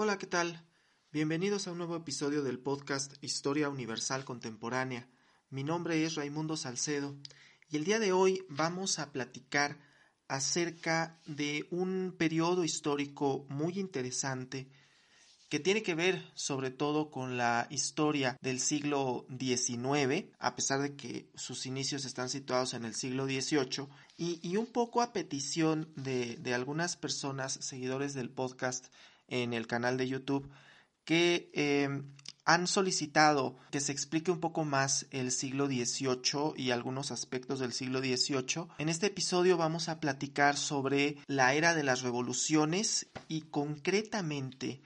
Hola, ¿qué tal? Bienvenidos a un nuevo episodio del podcast Historia Universal Contemporánea. Mi nombre es Raimundo Salcedo y el día de hoy vamos a platicar acerca de un periodo histórico muy interesante que tiene que ver sobre todo con la historia del siglo XIX, a pesar de que sus inicios están situados en el siglo XVIII, y, un poco a petición de, de algunas personas, seguidores del podcast, en el canal de YouTube que em, han solicitado que se explique un poco más el siglo XVIII y algunos aspectos del siglo XVIII. En este episodio vamos a platicar sobre la era de las revoluciones y concretamente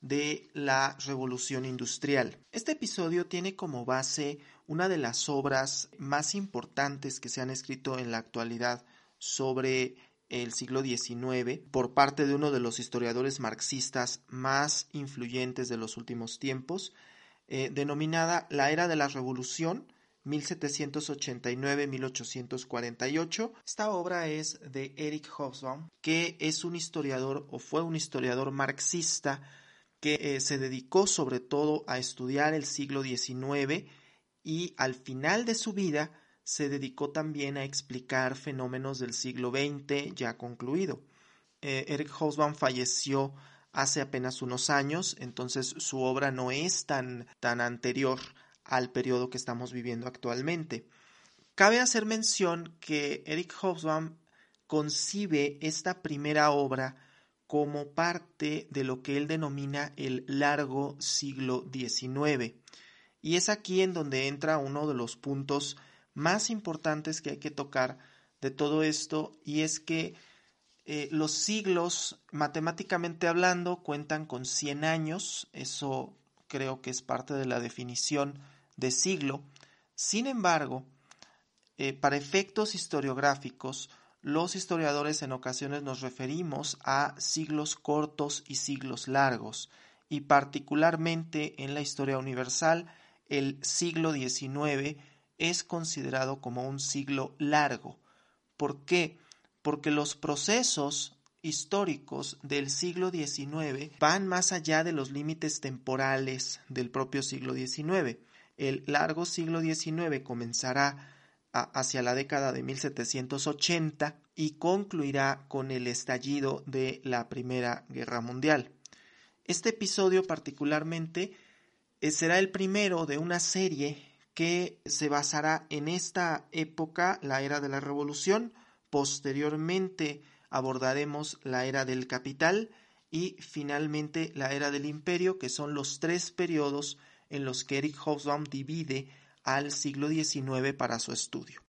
de la revolución industrial. Este episodio tiene como base una de las obras más importantes que se han escrito en la actualidad sobre el siglo XIX por parte de uno de los historiadores marxistas más influyentes de los últimos tiempos, eh, denominada La Era de la Revolución, 1789-1848. Esta obra es de Eric Hobsbawm, que es un historiador o fue un historiador marxista que eh, se dedicó sobre todo a estudiar el siglo XIX y al final de su vida se dedicó también a explicar fenómenos del siglo XX ya concluido. Eh, Eric Hobsbawm falleció hace apenas unos años, entonces su obra no es tan, tan anterior al periodo que estamos viviendo actualmente. Cabe hacer mención que Eric Hobsbawm concibe esta primera obra como parte de lo que él denomina el largo siglo XIX. Y es aquí en donde entra uno de los puntos más importantes que hay que tocar de todo esto y es que eh, los siglos, matemáticamente hablando, cuentan con 100 años, eso creo que es parte de la definición de siglo. Sin embargo, eh, para efectos historiográficos, los historiadores en ocasiones nos referimos a siglos cortos y siglos largos, y particularmente en la historia universal, el siglo XIX es considerado como un siglo largo. ¿Por qué? Porque los procesos históricos del siglo XIX van más allá de los límites temporales del propio siglo XIX. El largo siglo XIX comenzará hacia la década de 1780 y concluirá con el estallido de la Primera Guerra Mundial. Este episodio particularmente eh, será el primero de una serie que se basará en esta época, la era de la revolución, posteriormente abordaremos la era del capital y finalmente la era del imperio, que son los tres periodos en los que Eric Hobsbawm divide al siglo XIX para su estudio.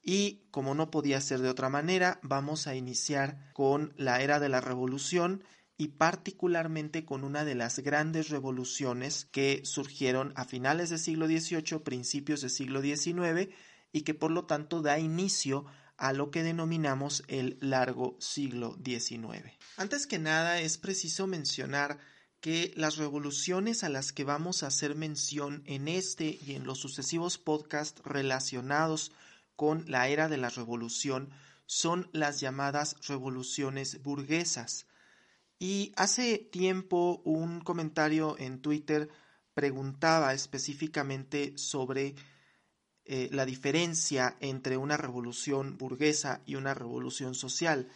Y como no podía ser de otra manera, vamos a iniciar con la era de la revolución y particularmente con una de las grandes revoluciones que surgieron a finales del siglo XVIII, principios del siglo XIX y que por lo tanto da inicio a lo que denominamos el largo siglo XIX. Antes que nada es preciso mencionar que las revoluciones a las que vamos a hacer mención en este y en los sucesivos podcasts relacionados con la era de la revolución son las llamadas revoluciones burguesas. Y hace tiempo un comentario en Twitter preguntaba específicamente sobre eh, la diferencia entre una revolución burguesa y una revolución social.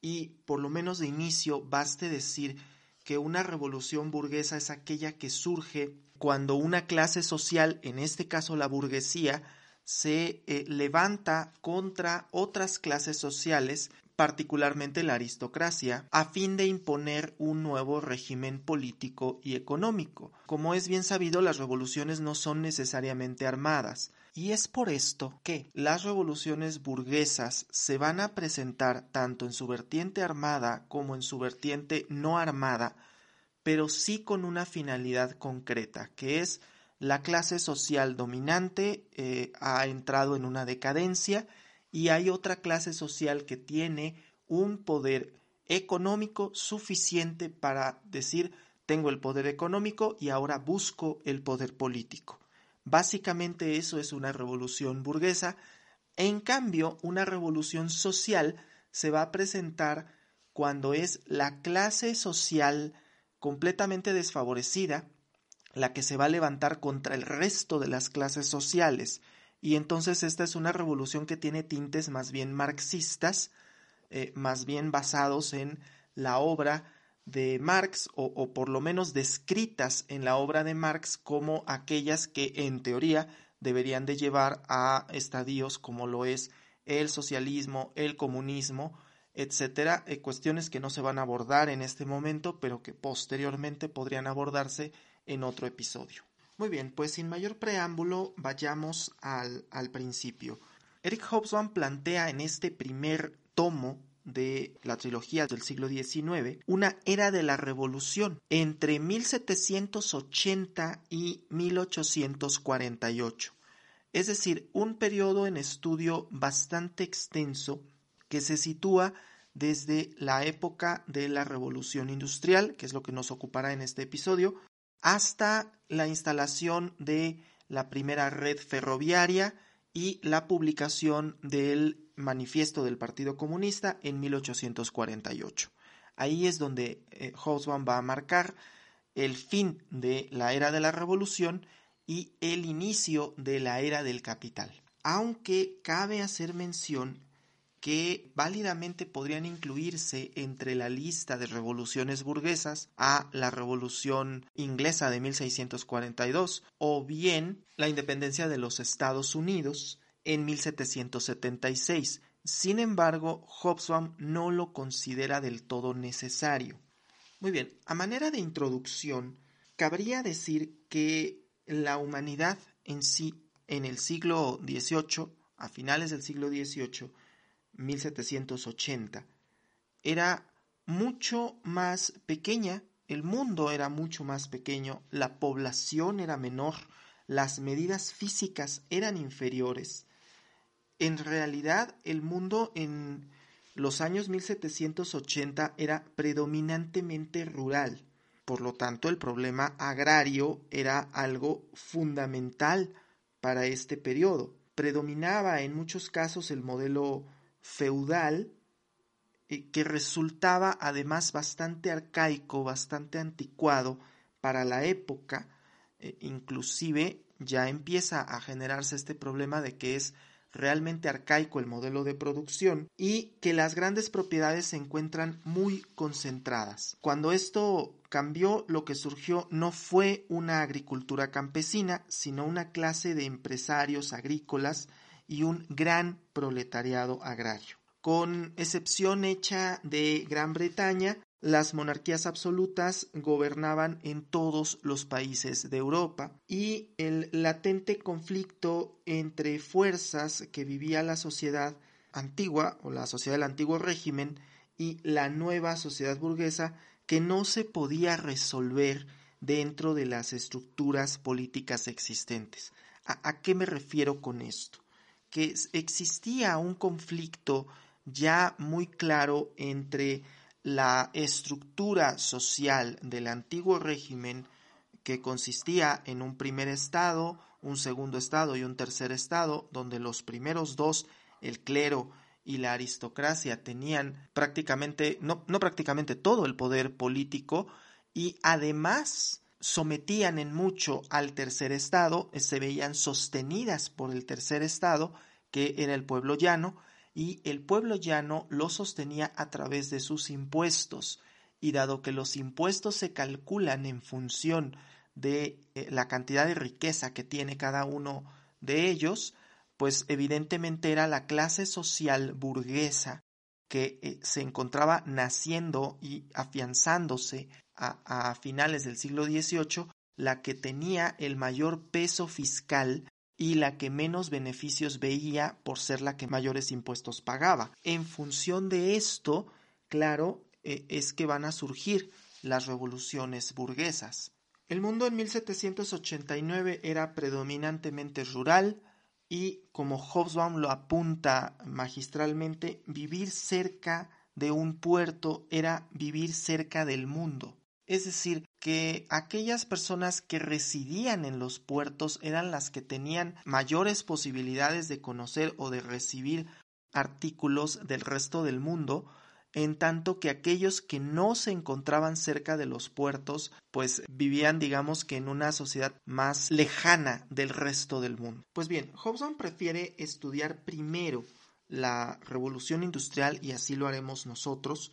Y por lo menos de inicio baste decir que una revolución burguesa es aquella que surge cuando una clase social, en este caso la burguesía, se eh, levanta contra otras clases sociales particularmente la aristocracia, a fin de imponer un nuevo régimen político y económico. Como es bien sabido, las revoluciones no son necesariamente armadas, y es por esto que las revoluciones burguesas se van a presentar tanto en su vertiente armada como en su vertiente no armada, pero sí con una finalidad concreta, que es la clase social dominante eh, ha entrado en una decadencia y hay otra clase social que tiene un poder económico suficiente para decir tengo el poder económico y ahora busco el poder político. Básicamente eso es una revolución burguesa. En cambio, una revolución social se va a presentar cuando es la clase social completamente desfavorecida, la que se va a levantar contra el resto de las clases sociales. Y entonces esta es una revolución que tiene tintes más bien marxistas, eh, más bien basados en la obra de Marx o, por lo menos descritas en la obra de Marx como aquellas que en teoría deberían de llevar a estadios como lo es el socialismo, el comunismo, etcétera, eh, cuestiones que no se van a abordar en este momento, pero que posteriormente podrían abordarse en otro episodio. Muy bien, pues sin mayor preámbulo, vayamos al, al principio. Eric Hobsbawm plantea en este primer tomo de la trilogía del siglo XIX, una era de la revolución entre 1780 y 1848. Es decir, un periodo en estudio bastante extenso que se sitúa desde la época de la revolución industrial, que es lo que nos ocupará en este episodio, hasta la instalación de la primera red ferroviaria y la publicación del manifiesto del Partido Comunista en 1848. Ahí es donde eh, va a marcar el fin de la era de la revolución y el inicio de la era del capital. Aunque cabe hacer mención que válidamente podrían incluirse entre la lista de revoluciones burguesas a la revolución inglesa de 1642 o bien la independencia de los Estados Unidos en 1776. Sin embargo, Hobsbawm no lo considera del todo necesario. Muy bien, a manera de introducción, cabría decir que la humanidad en sí en el siglo XVIII, a finales del siglo XVIII, 1780, era mucho más pequeña, el mundo era mucho más pequeño, la población era menor, las medidas físicas eran inferiores. En realidad, el mundo en los años 1780 era predominantemente rural. Por lo tanto, el problema agrario era algo fundamental para este periodo. Predominaba en muchos casos el modelo feudal que resultaba además bastante arcaico, bastante anticuado para la época, eh, inclusive ya empieza a generarse este problema de que es realmente arcaico el modelo de producción y que las grandes propiedades se encuentran muy concentradas. Cuando esto cambió, lo que surgió no fue una agricultura campesina, sino una clase de empresarios agrícolas y un gran proletariado agrario. Con excepción hecha de Gran Bretaña, las monarquías absolutas gobernaban en todos los países de Europa y el latente conflicto entre fuerzas que vivía la sociedad antigua o la sociedad del antiguo régimen y la nueva sociedad burguesa que no se podía resolver dentro de las estructuras políticas existentes. ¿A, qué me refiero con esto? Que existía un conflicto ya muy claro entre la estructura social del antiguo régimen que consistía en un primer estado, un segundo estado y un tercer estado, donde los primeros dos, el clero y la aristocracia, tenían prácticamente, no, no prácticamente todo el poder político y además sometían en mucho al tercer estado, se veían sostenidas por el tercer estado, que era el pueblo llano, y el pueblo llano lo sostenía a través de sus impuestos, y dado que los impuestos se calculan en función de eh, la cantidad de riqueza que tiene cada uno de ellos, pues evidentemente era la clase social burguesa que eh, se encontraba naciendo y afianzándose a, finales del siglo XVIII, la que tenía el mayor peso fiscal y la que menos beneficios veía por ser la que mayores impuestos pagaba. En función de esto, claro, eh, es que van a surgir las revoluciones burguesas. El mundo en 1789 era predominantemente rural y, como Hobsbawm lo apunta magistralmente, vivir cerca de un puerto era vivir cerca del mundo. Es decir, que aquellas personas que residían en los puertos eran las que tenían mayores posibilidades de conocer o de recibir artículos del resto del mundo en tanto que aquellos que no se encontraban cerca de los puertos, pues vivían, digamos que en una sociedad más lejana del resto del mundo. Pues bien, Hobson prefiere estudiar primero la revolución industrial y así lo haremos nosotros,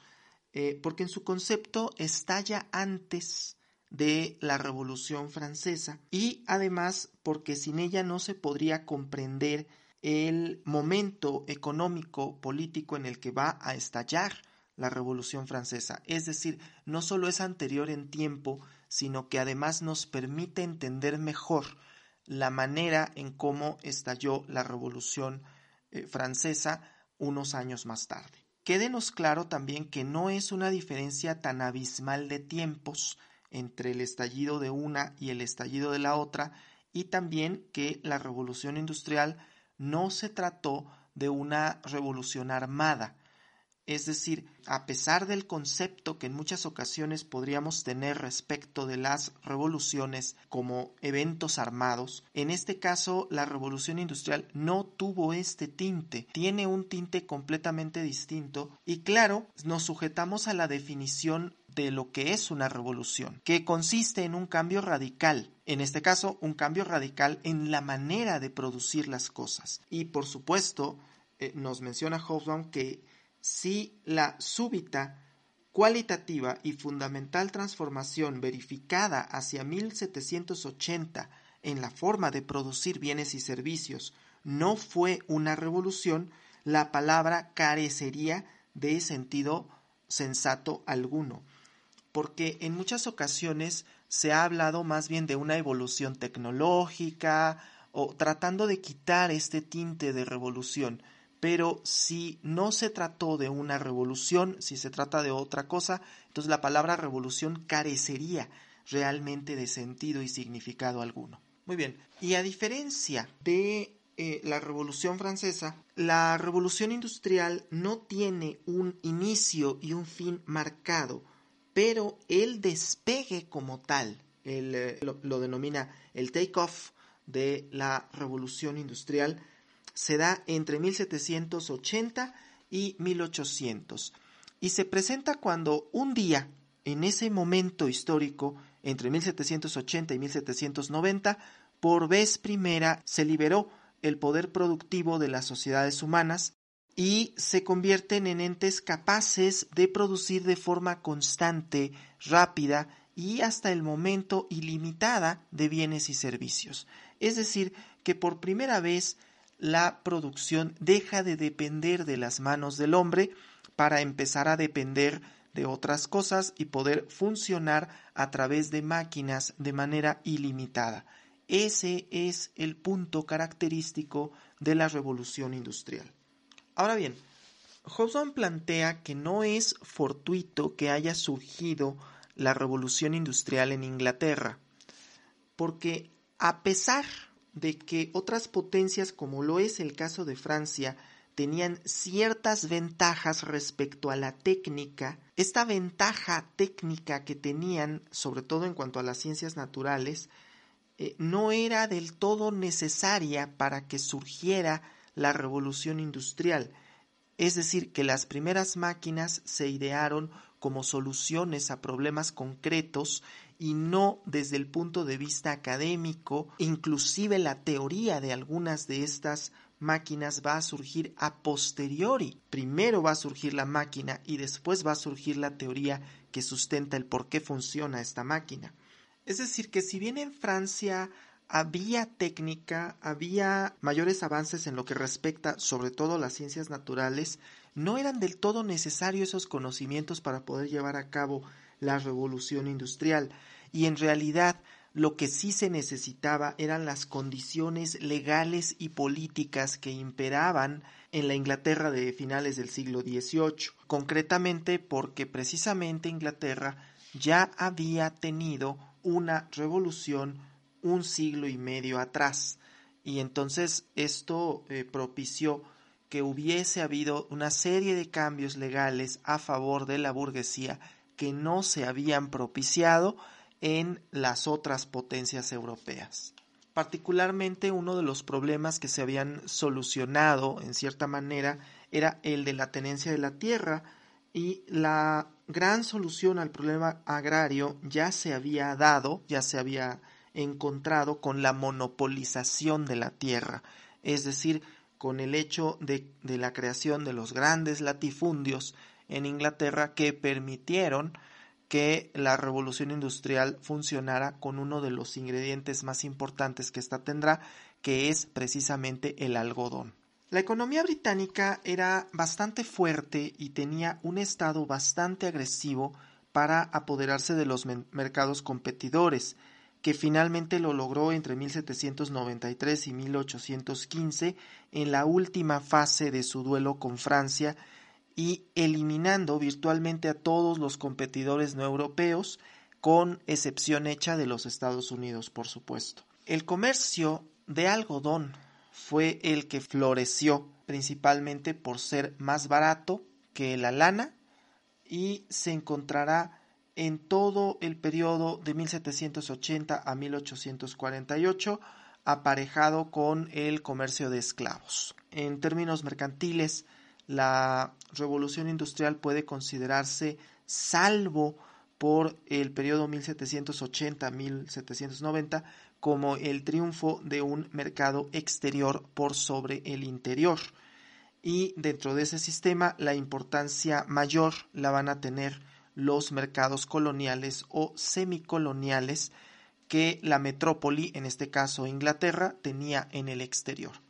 eh, porque en su concepto estalla antes de la Revolución Francesa y además porque sin ella no se podría comprender el momento económico político en el que va a estallar la Revolución Francesa. Es decir, no solo es anterior en tiempo, sino que además nos permite entender mejor la manera en cómo estalló la Revolución eh, Francesa unos años más tarde. Quédenos claro también que no es una diferencia tan abismal de tiempos entre el estallido de una y el estallido de la otra, y también que la revolución industrial no se trató de una revolución armada, es decir, a pesar del concepto que en muchas ocasiones podríamos tener respecto de las revoluciones como eventos armados, en este caso la revolución industrial no tuvo este tinte, tiene un tinte completamente distinto y claro, nos sujetamos a la definición de lo que es una revolución, que consiste en un cambio radical, en este caso un cambio radical en la manera de producir las cosas. Y por supuesto, eh, nos menciona Hobsbawm que si la súbita, cualitativa y fundamental transformación verificada hacia 1780 en la forma de producir bienes y servicios no fue una revolución, la palabra carecería de sentido sensato alguno, porque en muchas ocasiones se ha hablado más bien de una evolución tecnológica o tratando de quitar este tinte de revolución, pero si no se trató de una revolución, si se trata de otra cosa, entonces la palabra revolución carecería realmente de sentido y significado alguno. Muy bien, y a diferencia de eh, la Revolución Francesa, la Revolución Industrial no tiene un inicio y un fin marcado, pero el despegue como tal, eh, lo denomina el take-off de la Revolución Industrial, se da entre 1780 y 1800 y se presenta cuando un día, en ese momento histórico, entre 1780 y 1790, por vez primera se liberó el poder productivo de las sociedades humanas y se convierten en entes capaces de producir de forma constante, rápida y hasta el momento ilimitada de bienes y servicios. Es decir, que por primera vez la producción deja de depender de las manos del hombre para empezar a depender de otras cosas y poder funcionar a través de máquinas de manera ilimitada. Ese es el punto característico de la revolución industrial. Ahora bien, Hobson plantea que no es fortuito que haya surgido la revolución industrial en Inglaterra, porque a pesar de que otras potencias, como lo es el caso de Francia, tenían ciertas ventajas respecto a la técnica, esta ventaja técnica que tenían, sobre todo en cuanto a las ciencias naturales, eh, no era del todo necesaria para que surgiera la revolución industrial. Es decir, que las primeras máquinas se idearon como soluciones a problemas concretos y no desde el punto de vista académico, inclusive la teoría de algunas de estas máquinas va a surgir a posteriori. Primero va a surgir la máquina y después va a surgir la teoría que sustenta el por qué funciona esta máquina. Es decir, que si bien en Francia había técnica, había mayores avances en lo que respecta sobre todo a las ciencias naturales, no eran del todo necesarios esos conocimientos para poder llevar a cabo la revolución industrial. Y en realidad lo que sí se necesitaba eran las condiciones legales y políticas que imperaban en la Inglaterra de finales del siglo XVIII, concretamente porque precisamente Inglaterra ya había tenido una revolución un siglo y medio atrás. Y entonces esto eh, propició que hubiese habido una serie de cambios legales a favor de la burguesía que no se habían propiciado en las otras potencias europeas. Particularmente uno de los problemas que se habían solucionado en cierta manera era el de la tenencia de la tierra y la gran solución al problema agrario ya se había dado, ya se había encontrado con la monopolización de la tierra, es decir, con el hecho de, de la creación de los grandes latifundios en Inglaterra que permitieron que la revolución industrial funcionara con uno de los ingredientes más importantes que ésta tendrá, que es precisamente el algodón. La economía británica era bastante fuerte y tenía un estado bastante agresivo para apoderarse de los mercados competidores, que finalmente lo logró entre 1793 y 1815 en la última fase de su duelo con Francia y eliminando virtualmente a todos los competidores no europeos, con excepción hecha de los Estados Unidos, por supuesto. El comercio de algodón fue el que floreció principalmente por ser más barato que la lana y se encontrará en todo el periodo de 1780 a 1848 aparejado con el comercio de esclavos. En términos mercantiles, la revolución industrial puede considerarse salvo por el periodo 1780-1790 como el triunfo de un mercado exterior por sobre el interior. Y dentro de ese sistema la importancia mayor la van a tener los mercados coloniales o semicoloniales que la metrópoli, en este caso Inglaterra, tenía en el exterior.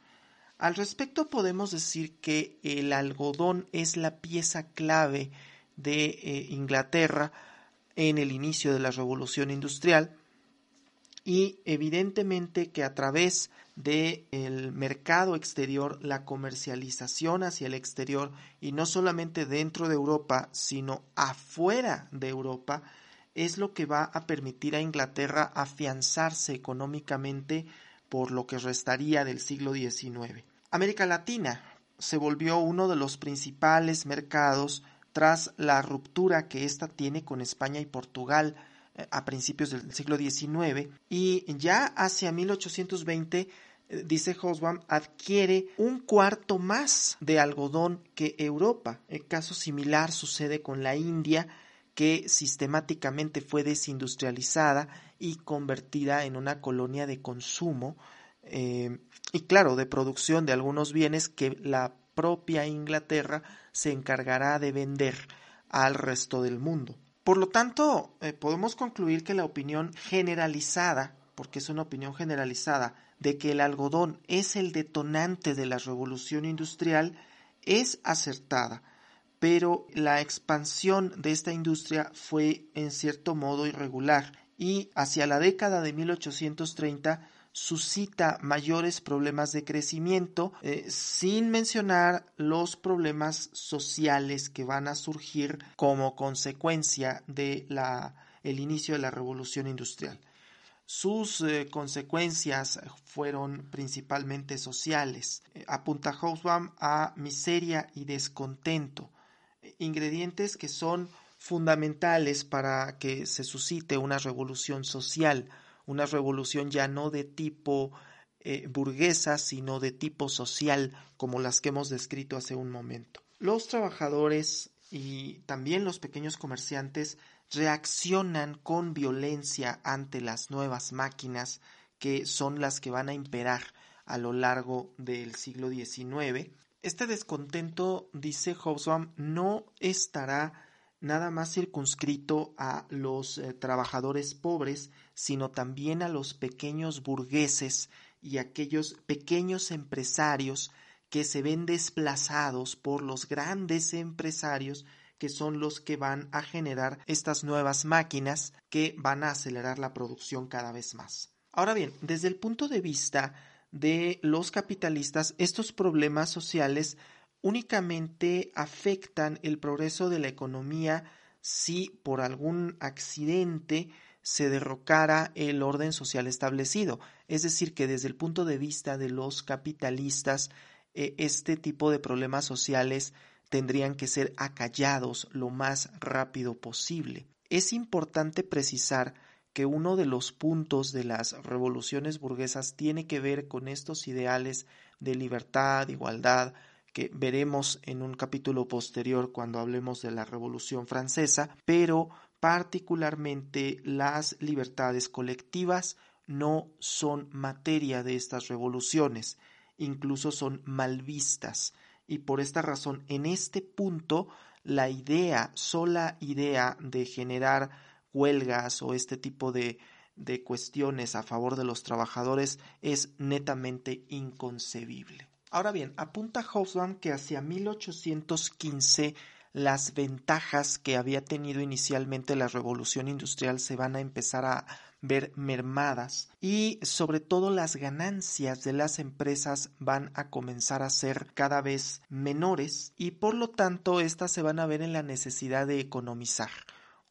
Al respecto podemos decir que el algodón es la pieza clave de eh, Inglaterra en el inicio de la revolución industrial y evidentemente que a través del el mercado exterior, la comercialización hacia el exterior y no solamente dentro de Europa, sino afuera de Europa, es lo que va a permitir a Inglaterra afianzarse económicamente por lo que restaría del siglo XIX. América Latina se volvió uno de los principales mercados tras la ruptura que ésta tiene con España y Portugal eh, a principios del siglo XIX y ya hacia 1820 eh, dice Hobsbawm, adquiere un cuarto más de algodón que Europa. El caso similar sucede con la India, que sistemáticamente fue desindustrializada y convertida en una colonia de consumo eh, y claro, de producción de algunos bienes que la propia Inglaterra se encargará de vender al resto del mundo. Por lo tanto, eh, podemos concluir que la opinión generalizada, porque es una opinión generalizada, de que el algodón es el detonante de la revolución industrial, es acertada, pero la expansión de esta industria fue en cierto modo irregular y hacia la década de 1830 suscita mayores problemas de crecimiento, eh, sin mencionar los problemas sociales que van a surgir como consecuencia de la, el inicio de la revolución industrial. Sus eh, consecuencias fueron principalmente sociales. Eh, apunta Hausbaum a miseria y descontento, ingredientes que son fundamentales para que se suscite una revolución social una revolución ya no de tipo eh, burguesa, sino de tipo social, como las que hemos descrito hace un momento. Los trabajadores y también los pequeños comerciantes reaccionan con violencia ante las nuevas máquinas que son las que van a imperar a lo largo del siglo XIX. Este descontento, dice Hobsbawm, no estará nada más circunscrito a los eh, trabajadores pobres, sino también a los pequeños burgueses y aquellos pequeños empresarios que se ven desplazados por los grandes empresarios que son los que van a generar estas nuevas máquinas que van a acelerar la producción cada vez más. Ahora bien, desde el punto de vista de los capitalistas, estos problemas sociales únicamente afectan el progreso de la economía si por algún accidente se derrocara el orden social establecido. Es decir, que desde el punto de vista de los capitalistas, eh, este tipo de problemas sociales tendrían que ser acallados lo más rápido posible. Es importante precisar que uno de los puntos de las revoluciones burguesas tiene que ver con estos ideales de libertad, igualdad, que veremos en un capítulo posterior cuando hablemos de la Revolución Francesa, pero particularmente las libertades colectivas no son materia de estas revoluciones, incluso son mal vistas. Y por esta razón, en este punto, la idea, sola idea de generar huelgas o este tipo de, de cuestiones a favor de los trabajadores es netamente inconcebible. Ahora bien, apunta Hobsbawm que hacia 1815 las ventajas que había tenido inicialmente la revolución industrial se van a empezar a ver mermadas y sobre todo las ganancias de las empresas van a comenzar a ser cada vez menores y por lo tanto estas se van a ver en la necesidad de economizar.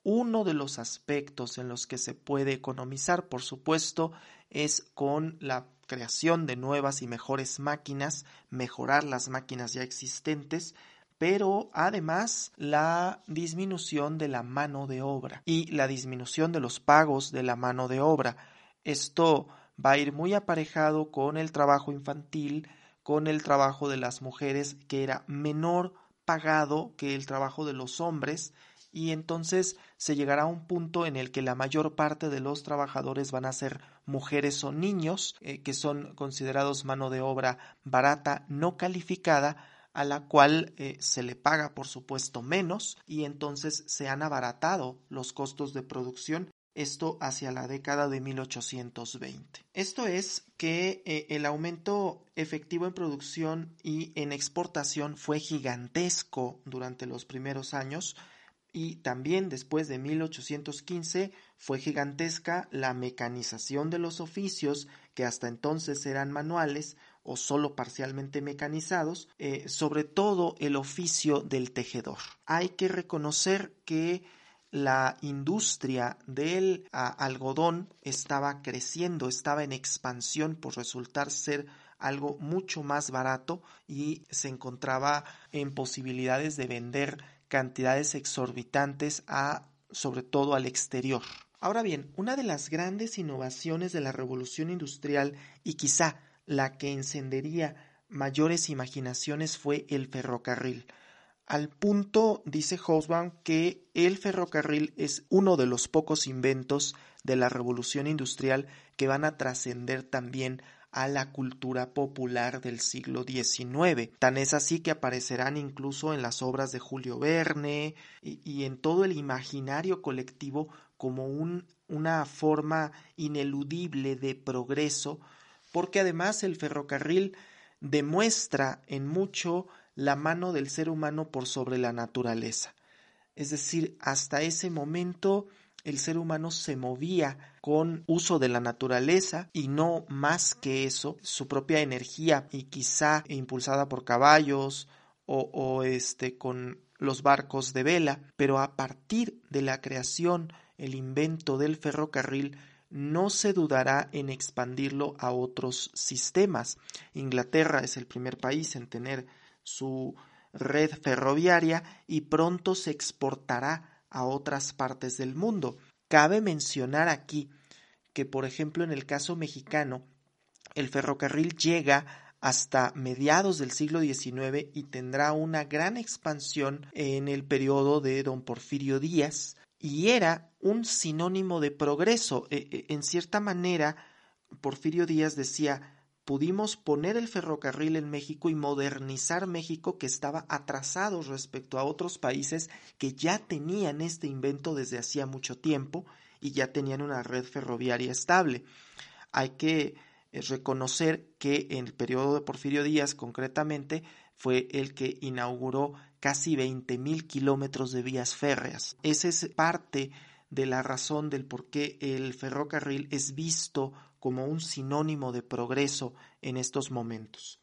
Uno de los aspectos en los que se puede economizar, por supuesto, es con la creación de nuevas y mejores máquinas, mejorar las máquinas ya existentes, pero además la disminución de la mano de obra y la disminución de los pagos de la mano de obra. Esto va a ir muy aparejado con el trabajo infantil, con el trabajo de las mujeres, que era menor pagado que el trabajo de los hombres, y entonces se llegará a un punto en el que la mayor parte de los trabajadores van a ser mujeres o niños, eh, que son considerados mano de obra barata, no calificada, a la cual eh, se le paga por supuesto menos y entonces se han abaratado los costos de producción esto hacia la década de 1820. Esto es que eh, el aumento efectivo en producción y en exportación fue gigantesco durante los primeros años y también después de 1815 fue gigantesca la mecanización de los oficios que hasta entonces eran manuales o solo parcialmente mecanizados, eh, sobre todo el oficio del tejedor. Hay que reconocer que la industria del algodón estaba creciendo, estaba en expansión por resultar ser algo mucho más barato y se encontraba en posibilidades de vender cantidades exorbitantes a sobre todo al exterior. Ahora bien, una de las grandes innovaciones de la revolución industrial y quizá la que encendería mayores imaginaciones fue el ferrocarril. Al punto, dice Hobsbawm, que el ferrocarril es uno de los pocos inventos de la revolución industrial que van a trascender también a la cultura popular del siglo XIX. Tan es así que aparecerán incluso en las obras de Julio Verne y, en todo el imaginario colectivo como un, una forma ineludible de progreso porque además el ferrocarril demuestra en mucho la mano del ser humano por sobre la naturaleza. Es decir, hasta ese momento el ser humano se movía con uso de la naturaleza y no más que eso, su propia energía y quizá impulsada por caballos o, este con los barcos de vela, pero a partir de la creación, el invento del ferrocarril, no se dudará en expandirlo a otros sistemas. Inglaterra es el primer país en tener su red ferroviaria y pronto se exportará a otras partes del mundo. Cabe mencionar aquí que, por ejemplo, en el caso mexicano, el ferrocarril llega hasta mediados del siglo XIX y tendrá una gran expansión en el periodo de don Porfirio Díaz, y era un sinónimo de progreso. E, e, en cierta manera, Porfirio Díaz decía, pudimos poner el ferrocarril en México y modernizar México que estaba atrasado respecto a otros países que ya tenían este invento desde hacía mucho tiempo y ya tenían una red ferroviaria estable. Hay que eh, reconocer que en el periodo de Porfirio Díaz concretamente fue el que inauguró casi 20.000 kilómetros de vías férreas. Esa es parte de la razón del por qué el ferrocarril es visto como un sinónimo de progreso en estos momentos.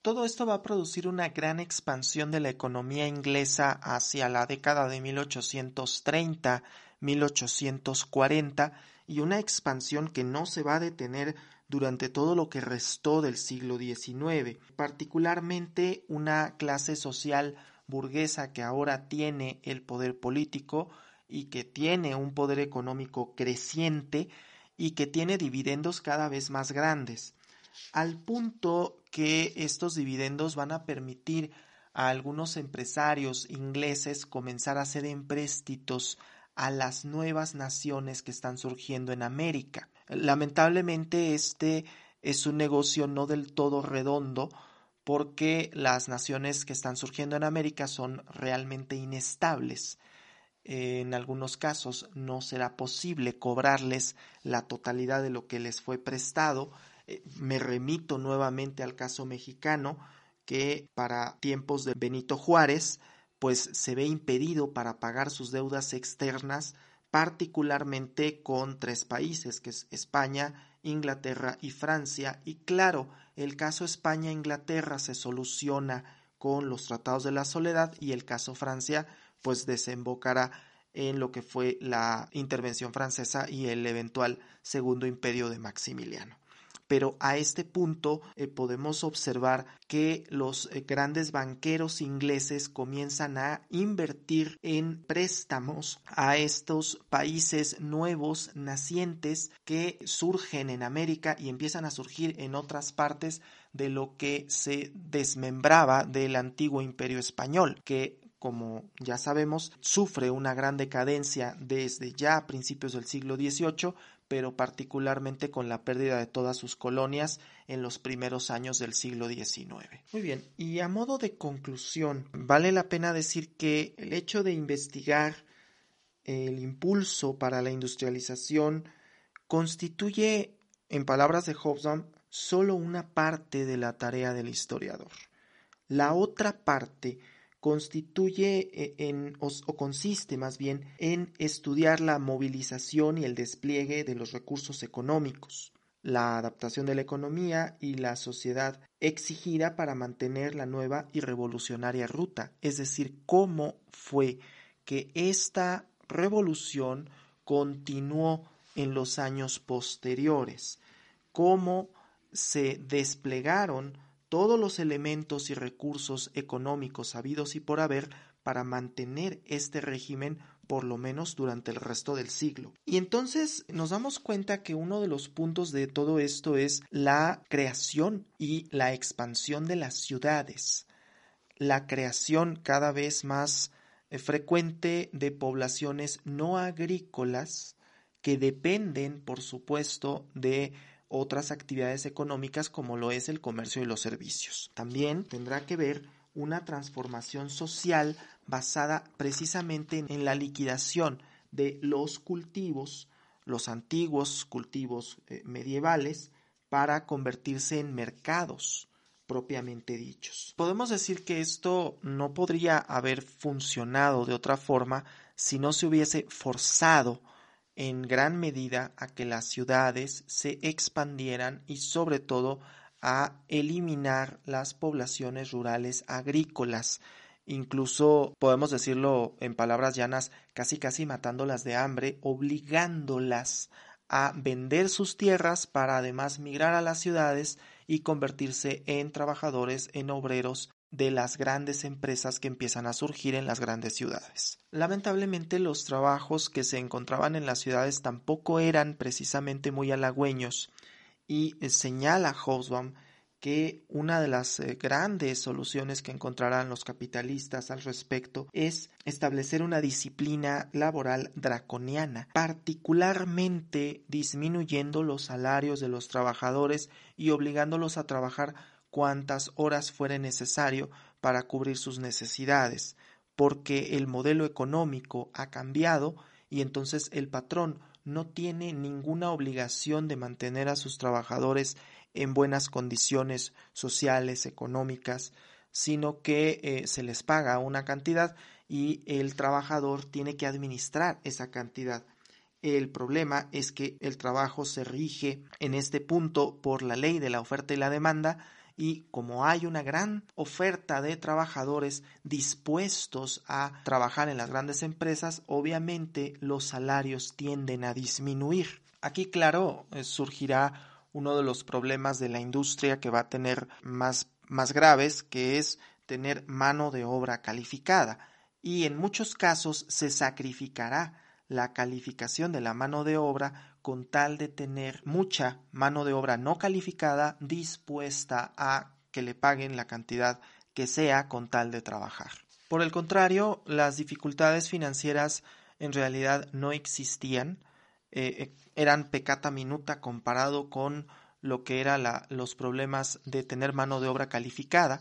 Todo esto va a producir una gran expansión de la economía inglesa hacia la década de 1830-1840 y una expansión que no se va a detener durante todo lo que restó del siglo XIX, particularmente una clase social burguesa que ahora tiene el poder político y que tiene un poder económico creciente y que tiene dividendos cada vez más grandes. al punto que estos dividendos van a permitir a algunos empresarios ingleses comenzar a hacer empréstitos a las nuevas naciones que están surgiendo en América. Lamentablemente este es un negocio no del todo redondo porque las naciones que están surgiendo en América son realmente inestables. En algunos casos no será posible cobrarles la totalidad de lo que les fue prestado. Eh, me remito nuevamente al caso mexicano que para tiempos de Benito Juárez pues se ve impedido para pagar sus deudas externas particularmente con tres países, que es España, Inglaterra y Francia. Y claro, el caso España-Inglaterra se soluciona con los tratados de la soledad y el caso Francia pues desembocará en lo que fue la intervención francesa y el eventual segundo imperio de Maximiliano. Pero a este punto eh, podemos observar que los eh, grandes banqueros ingleses comienzan a invertir en préstamos a estos países nuevos nacientes que surgen en América y empiezan a surgir en otras partes de lo que se desmembraba del antiguo imperio español, que como ya sabemos, sufre una gran decadencia desde ya a principios del siglo XVIII, pero particularmente con la pérdida de todas sus colonias en los primeros años del siglo XIX. Muy bien, y a modo de conclusión, vale la pena decir que el hecho de investigar el impulso para la industrialización constituye, en palabras de Hobson, solo una parte de la tarea del historiador. La otra parte constituye eh, en, o, consiste más bien en estudiar la movilización y el despliegue de los recursos económicos, la adaptación de la economía y la sociedad exigida para mantener la nueva y revolucionaria ruta, es decir, cómo fue que esta revolución continuó en los años posteriores, cómo se desplegaron todos los elementos y recursos económicos habidos y por haber para mantener este régimen por lo menos durante el resto del siglo. Y entonces nos damos cuenta que uno de los puntos de todo esto es la creación y la expansión de las ciudades, la creación cada vez más eh, frecuente de poblaciones no agrícolas que dependen, por supuesto, de otras actividades económicas como lo es el comercio y los servicios. También tendrá que ver una transformación social basada precisamente en la liquidación de los cultivos, los antiguos cultivos eh, medievales, para convertirse en mercados propiamente dichos. Podemos decir que esto no podría haber funcionado de otra forma si no se hubiese forzado en gran medida a que las ciudades se expandieran y sobre todo a eliminar las poblaciones rurales agrícolas, incluso podemos decirlo en palabras llanas, casi casi matándolas de hambre, obligándolas a vender sus tierras para además migrar a las ciudades y convertirse en trabajadores, en obreros de las grandes empresas que empiezan a surgir en las grandes ciudades. Lamentablemente los trabajos que se encontraban en las ciudades tampoco eran precisamente muy halagüeños y eh, señala Hobsbawm que una de las eh, grandes soluciones que encontrarán los capitalistas al respecto es establecer una disciplina laboral draconiana, particularmente disminuyendo los salarios de los trabajadores y obligándolos a trabajar cuantas horas fuere necesario para cubrir sus necesidades, porque el modelo económico ha cambiado y entonces el patrón no tiene ninguna obligación de mantener a sus trabajadores en buenas condiciones sociales, económicas, sino que eh, se les paga una cantidad y el trabajador tiene que administrar esa cantidad. El problema es que el trabajo se rige en este punto por la ley de la oferta y la demanda y como hay una gran oferta de trabajadores dispuestos a trabajar en las grandes empresas, obviamente los salarios tienden a disminuir. Aquí, claro, eh, surgirá uno de los problemas de la industria que va a tener más, más graves, que es tener mano de obra calificada. Y en muchos casos se sacrificará la calificación de la mano de obra con tal de tener mucha mano de obra no calificada dispuesta a que le paguen la cantidad que sea con tal de trabajar. Por el contrario, las dificultades financieras en realidad no existían, eh, eh, eran pecata minuta comparado con lo que eran los problemas de tener mano de obra calificada.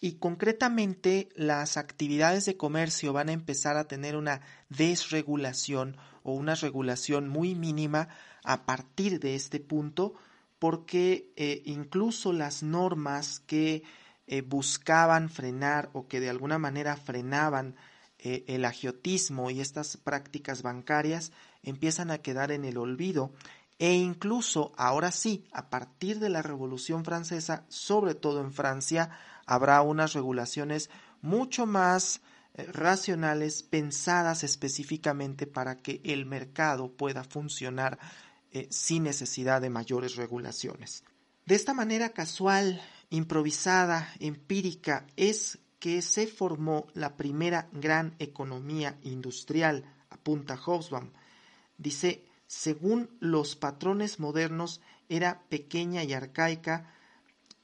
Y concretamente las actividades de comercio van a empezar a tener una desregulación o una regulación muy mínima a partir de este punto, porque eh, incluso las normas que eh, buscaban frenar o que de alguna manera frenaban eh, el agiotismo y estas prácticas bancarias empiezan a quedar en el olvido. E incluso ahora sí, a partir de la Revolución Francesa, sobre todo en Francia, habrá unas regulaciones mucho más eh, racionales, pensadas específicamente para que el mercado pueda funcionar sin necesidad de mayores regulaciones. De esta manera casual improvisada, empírica, es que se formó la primera gran economía industrial, apunta Hobsbawm. Dice, según los patrones modernos, era pequeña y arcaica,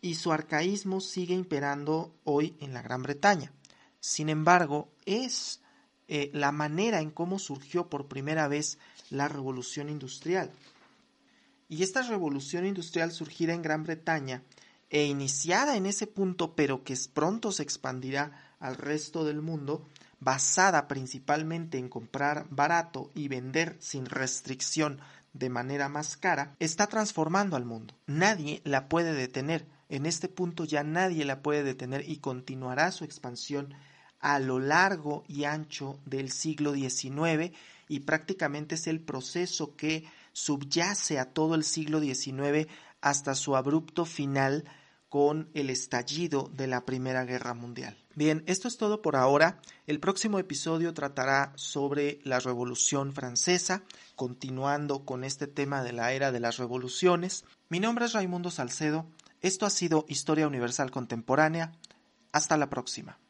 y su arcaísmo sigue imperando hoy en la Gran Bretaña. Sin embargo, es eh, la manera en cómo surgió por primera vez la revolución industrial. Y esta revolución industrial surgida en Gran Bretaña e iniciada en ese punto, pero que pronto se expandirá al resto del mundo, basada principalmente en comprar barato y vender sin restricción de manera más cara, está transformando al mundo. Nadie la puede detener. En este punto ya nadie la puede detener y continuará su expansión a lo largo y ancho del siglo XIX y prácticamente es el proceso que subyace a todo el siglo XIX hasta su abrupto final con el estallido de la Primera Guerra Mundial. Bien, esto es todo por ahora. El próximo episodio tratará sobre la Revolución Francesa, continuando con este tema de la era de las revoluciones. Mi nombre es Raimundo Salcedo. Esto ha sido Historia Universal Contemporánea. Hasta la próxima.